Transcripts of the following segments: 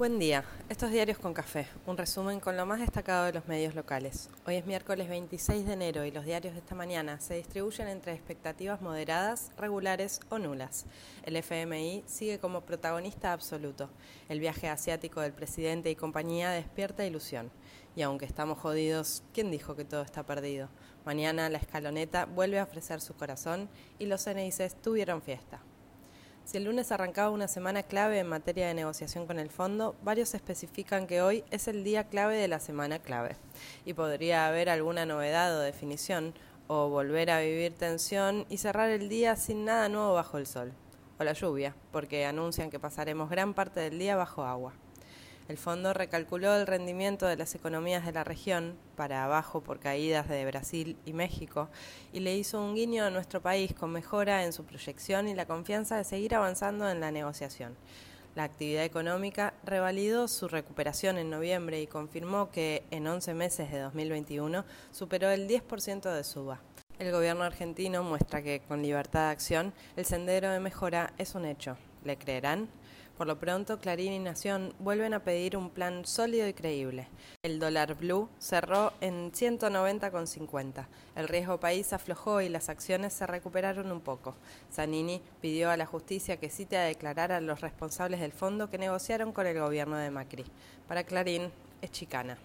Buen día. Estos diarios con café. Un resumen con lo más destacado de los medios locales. Hoy es miércoles 26 de enero y los diarios de esta mañana se distribuyen entre expectativas moderadas, regulares o nulas. El FMI sigue como protagonista absoluto. El viaje asiático del presidente y compañía despierta ilusión. Y aunque estamos jodidos, ¿quién dijo que todo está perdido? Mañana la escaloneta vuelve a ofrecer su corazón y los CNICs tuvieron fiesta. Si el lunes arrancaba una semana clave en materia de negociación con el fondo, varios especifican que hoy es el día clave de la semana clave y podría haber alguna novedad o definición o volver a vivir tensión y cerrar el día sin nada nuevo bajo el sol o la lluvia, porque anuncian que pasaremos gran parte del día bajo agua. El fondo recalculó el rendimiento de las economías de la región, para abajo por caídas de Brasil y México, y le hizo un guiño a nuestro país con mejora en su proyección y la confianza de seguir avanzando en la negociación. La actividad económica revalidó su recuperación en noviembre y confirmó que en 11 meses de 2021 superó el 10% de suba. El gobierno argentino muestra que con libertad de acción el sendero de mejora es un hecho. ¿Le creerán? Por lo pronto, Clarín y Nación vuelven a pedir un plan sólido y creíble. El dólar blue cerró en 190,50. El riesgo país aflojó y las acciones se recuperaron un poco. Zanini pidió a la justicia que cite a declarar a los responsables del fondo que negociaron con el gobierno de Macri. Para Clarín, es chicana.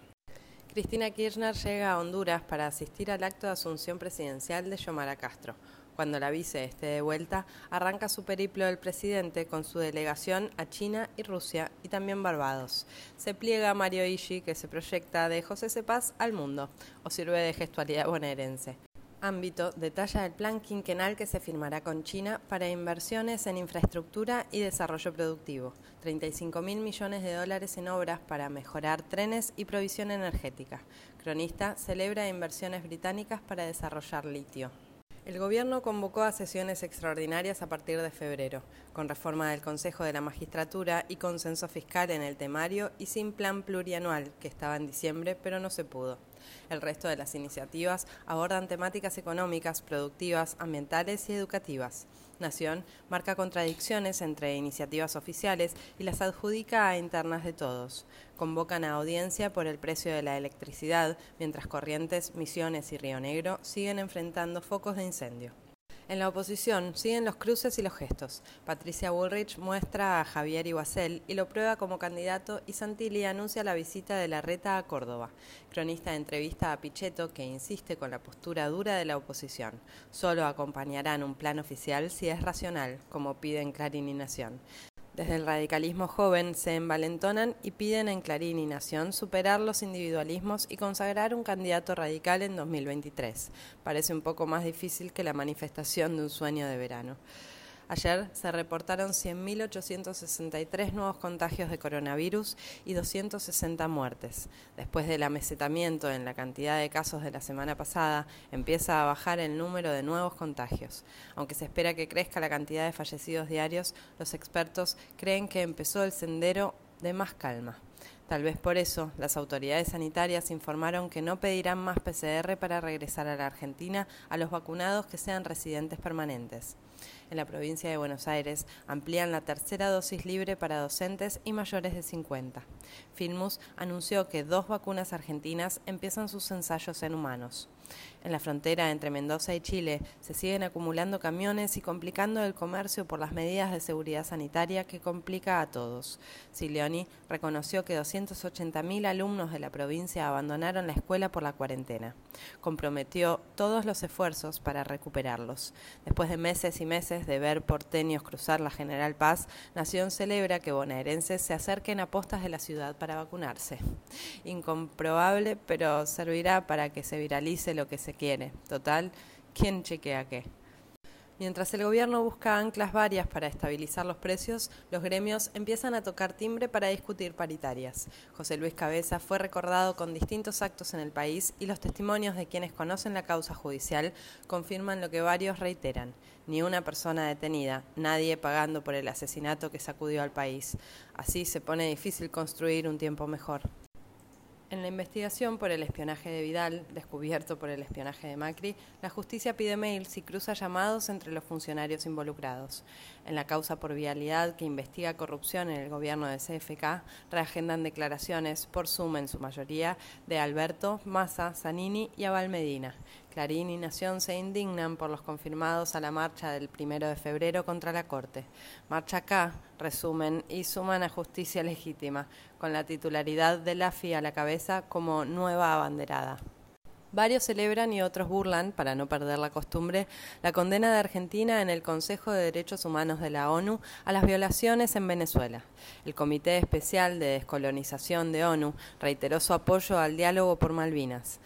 Cristina Kirchner llega a Honduras para asistir al acto de asunción presidencial de Yomara Castro. Cuando la vice esté de vuelta, arranca su periplo del presidente con su delegación a China y Rusia y también Barbados. Se pliega Mario Ishi, que se proyecta de José Cepaz al mundo, o sirve de gestualidad bonaerense. Ámbito detalla el plan quinquenal que se firmará con China para inversiones en infraestructura y desarrollo productivo. 35 mil millones de dólares en obras para mejorar trenes y provisión energética. Cronista celebra inversiones británicas para desarrollar litio. El Gobierno convocó a sesiones extraordinarias a partir de febrero, con reforma del Consejo de la Magistratura y consenso fiscal en el temario y sin plan plurianual, que estaba en diciembre, pero no se pudo. El resto de las iniciativas abordan temáticas económicas, productivas, ambientales y educativas. Nación marca contradicciones entre iniciativas oficiales y las adjudica a internas de todos. Convocan a audiencia por el precio de la electricidad, mientras Corrientes, Misiones y Río Negro siguen enfrentando focos de incendio. En la oposición siguen los cruces y los gestos. Patricia Bullrich muestra a Javier Iguacel y lo prueba como candidato y Santilli anuncia la visita de la reta a Córdoba. Cronista entrevista a Pichetto que insiste con la postura dura de la oposición. Solo acompañarán un plan oficial si es racional, como piden Clarín y Nación. Desde el radicalismo joven se envalentonan y piden en Clarín y Nación superar los individualismos y consagrar un candidato radical en 2023. Parece un poco más difícil que la manifestación de un sueño de verano. Ayer se reportaron 100.863 nuevos contagios de coronavirus y 260 muertes. Después del amesetamiento en la cantidad de casos de la semana pasada, empieza a bajar el número de nuevos contagios. Aunque se espera que crezca la cantidad de fallecidos diarios, los expertos creen que empezó el sendero de más calma. Tal vez por eso, las autoridades sanitarias informaron que no pedirán más PCR para regresar a la Argentina a los vacunados que sean residentes permanentes en la provincia de Buenos Aires amplían la tercera dosis libre para docentes y mayores de 50. Filmus anunció que dos vacunas argentinas empiezan sus ensayos en humanos. En la frontera entre Mendoza y Chile se siguen acumulando camiones y complicando el comercio por las medidas de seguridad sanitaria que complica a todos. Sileoni reconoció que 280.000 alumnos de la provincia abandonaron la escuela por la cuarentena. Comprometió todos los esfuerzos para recuperarlos. Después de meses y meses de ver porteños cruzar la General Paz, Nación celebra que bonaerenses se acerquen a postas de la ciudad para vacunarse. Incomprobable, pero servirá para que se viralice lo que se quiere. Total, ¿quién chequea qué? Mientras el gobierno busca anclas varias para estabilizar los precios, los gremios empiezan a tocar timbre para discutir paritarias. José Luis Cabeza fue recordado con distintos actos en el país y los testimonios de quienes conocen la causa judicial confirman lo que varios reiteran. Ni una persona detenida, nadie pagando por el asesinato que sacudió al país. Así se pone difícil construir un tiempo mejor. En la investigación por el espionaje de Vidal, descubierto por el espionaje de Macri, la justicia pide mails y cruza llamados entre los funcionarios involucrados. En la causa por vialidad que investiga corrupción en el gobierno de CFK, reagendan declaraciones, por suma en su mayoría, de Alberto, Massa, Zanini y Abal Medina. Clarín y Nación se indignan por los confirmados a la marcha del primero de febrero contra la Corte. Marcha acá, resumen, y suman a justicia legítima, con la titularidad de la FI a la cabeza como nueva abanderada. Varios celebran y otros burlan, para no perder la costumbre, la condena de Argentina en el Consejo de Derechos Humanos de la ONU a las violaciones en Venezuela. El Comité Especial de Descolonización de ONU reiteró su apoyo al diálogo por Malvinas.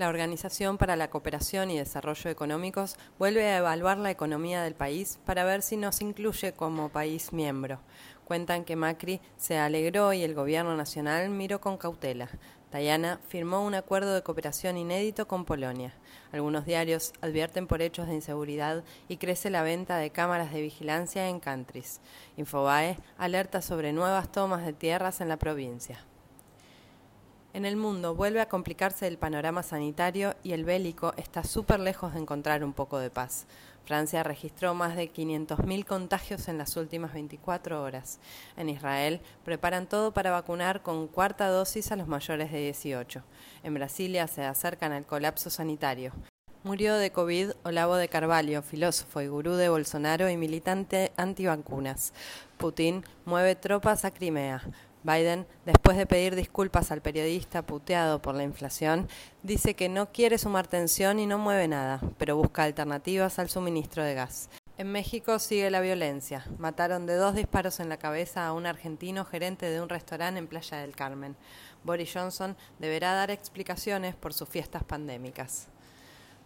La Organización para la Cooperación y Desarrollo Económicos vuelve a evaluar la economía del país para ver si nos incluye como país miembro. Cuentan que Macri se alegró y el gobierno nacional miró con cautela. Tayana firmó un acuerdo de cooperación inédito con Polonia. Algunos diarios advierten por hechos de inseguridad y crece la venta de cámaras de vigilancia en countries. Infobae alerta sobre nuevas tomas de tierras en la provincia. En el mundo vuelve a complicarse el panorama sanitario y el bélico está súper lejos de encontrar un poco de paz. Francia registró más de 500.000 contagios en las últimas 24 horas. En Israel preparan todo para vacunar con cuarta dosis a los mayores de 18. En Brasilia se acercan al colapso sanitario. Murió de COVID Olavo de Carvalho, filósofo y gurú de Bolsonaro y militante antivacunas. Putin mueve tropas a Crimea. Biden, después de pedir disculpas al periodista puteado por la inflación, dice que no quiere sumar tensión y no mueve nada, pero busca alternativas al suministro de gas. En México sigue la violencia. Mataron de dos disparos en la cabeza a un argentino gerente de un restaurante en Playa del Carmen. Boris Johnson deberá dar explicaciones por sus fiestas pandémicas.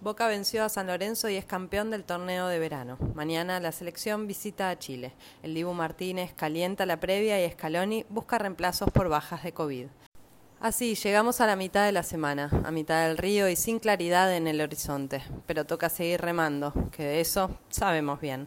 Boca venció a San Lorenzo y es campeón del torneo de verano. Mañana la selección visita a Chile. El Dibu Martínez calienta la previa y Scaloni busca reemplazos por bajas de COVID. Así, llegamos a la mitad de la semana, a mitad del río y sin claridad en el horizonte, pero toca seguir remando, que de eso sabemos bien.